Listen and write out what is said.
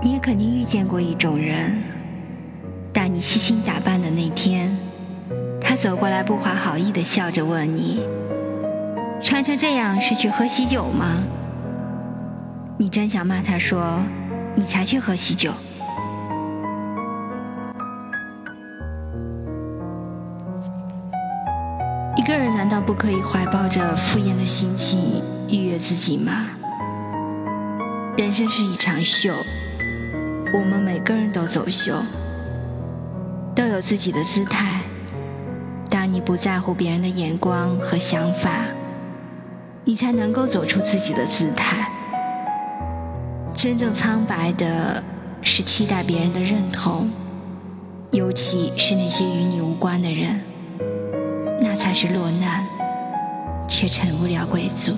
你也肯定遇见过一种人，当你细心打扮的那天，他走过来不怀好意的笑着问你：“穿成这样是去喝喜酒吗？”你真想骂他说：“你才去喝喜酒。”一个人难道不可以怀抱着敷衍的心情愉悦自己吗？人生是一场秀，我们每个人都走秀，都有自己的姿态。当你不在乎别人的眼光和想法，你才能够走出自己的姿态。真正苍白的是期待别人的认同，尤其是那些与你无关的人。那才是落难，却成不了贵族。